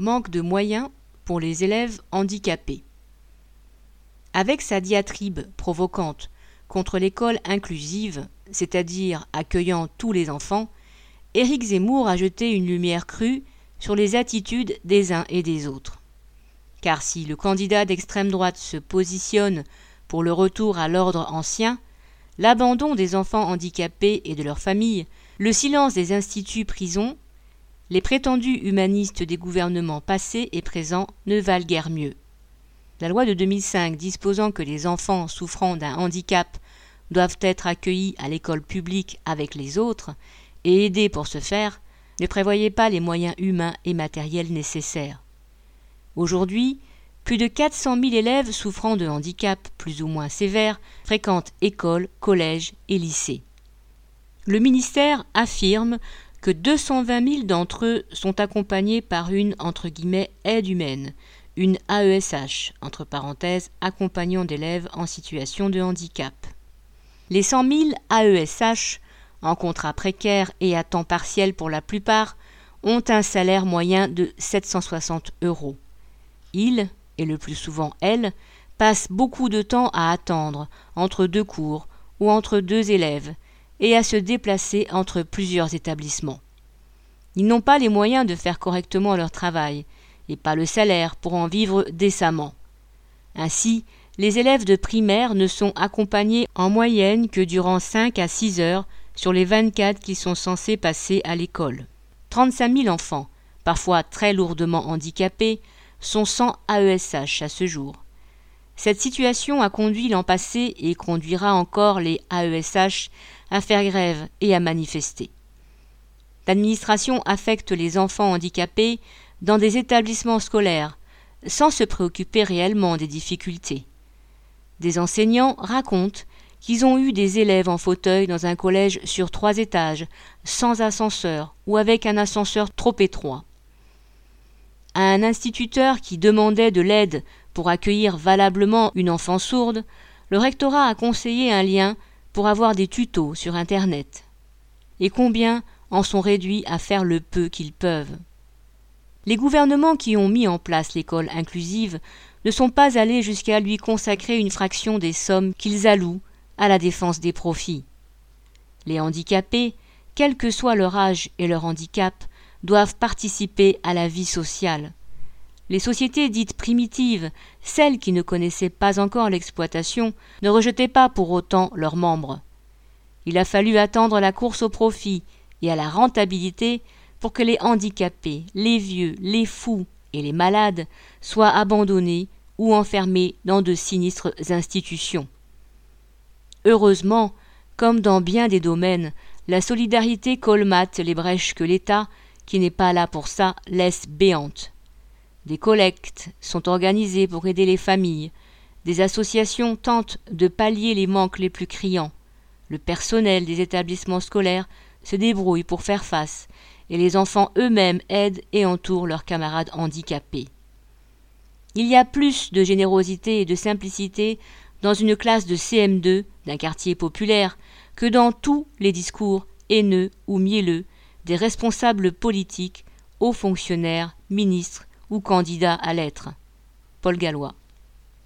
manque de moyens pour les élèves handicapés. Avec sa diatribe provocante contre l'école inclusive, c'est-à-dire accueillant tous les enfants, Éric Zemmour a jeté une lumière crue sur les attitudes des uns et des autres. Car si le candidat d'extrême droite se positionne pour le retour à l'ordre ancien, l'abandon des enfants handicapés et de leurs familles, le silence des instituts prisons, les prétendus humanistes des gouvernements passés et présents ne valent guère mieux. La loi de 2005 disposant que les enfants souffrant d'un handicap doivent être accueillis à l'école publique avec les autres et aidés pour ce faire, ne prévoyait pas les moyens humains et matériels nécessaires. Aujourd'hui, plus de 400 000 élèves souffrant de handicap plus ou moins sévères fréquentent écoles, collèges et lycées. Le ministère affirme que 220 000 d'entre eux sont accompagnés par une entre guillemets aide humaine, une AESH, entre parenthèses, accompagnant d'élèves en situation de handicap. Les 100 000 AESH, en contrat précaire et à temps partiel pour la plupart, ont un salaire moyen de 760 euros. Ils, et le plus souvent elles, passent beaucoup de temps à attendre entre deux cours ou entre deux élèves et à se déplacer entre plusieurs établissements. Ils n'ont pas les moyens de faire correctement leur travail, et pas le salaire pour en vivre décemment. Ainsi, les élèves de primaire ne sont accompagnés en moyenne que durant 5 à 6 heures sur les 24 qui sont censés passer à l'école. 35 000 enfants, parfois très lourdement handicapés, sont sans AESH à ce jour. Cette situation a conduit l'an passé et conduira encore les AESH à faire grève et à manifester. L'administration affecte les enfants handicapés dans des établissements scolaires sans se préoccuper réellement des difficultés. Des enseignants racontent qu'ils ont eu des élèves en fauteuil dans un collège sur trois étages, sans ascenseur ou avec un ascenseur trop étroit. À un instituteur qui demandait de l'aide pour accueillir valablement une enfant sourde, le rectorat a conseillé un lien pour avoir des tutos sur Internet. Et combien en sont réduits à faire le peu qu'ils peuvent. Les gouvernements qui ont mis en place l'école inclusive ne sont pas allés jusqu'à lui consacrer une fraction des sommes qu'ils allouent à la défense des profits. Les handicapés, quel que soit leur âge et leur handicap, doivent participer à la vie sociale. Les sociétés dites primitives, celles qui ne connaissaient pas encore l'exploitation, ne rejetaient pas pour autant leurs membres. Il a fallu attendre la course au profit et à la rentabilité pour que les handicapés, les vieux, les fous et les malades soient abandonnés ou enfermés dans de sinistres institutions. Heureusement, comme dans bien des domaines, la solidarité colmate les brèches que l'État, qui n'est pas là pour ça, laisse béantes. Des collectes sont organisées pour aider les familles, des associations tentent de pallier les manques les plus criants, le personnel des établissements scolaires se débrouille pour faire face, et les enfants eux-mêmes aident et entourent leurs camarades handicapés. Il y a plus de générosité et de simplicité dans une classe de CM2 d'un quartier populaire que dans tous les discours haineux ou mielleux des responsables politiques, hauts fonctionnaires, ministres ou candidats à l'être. Paul Gallois.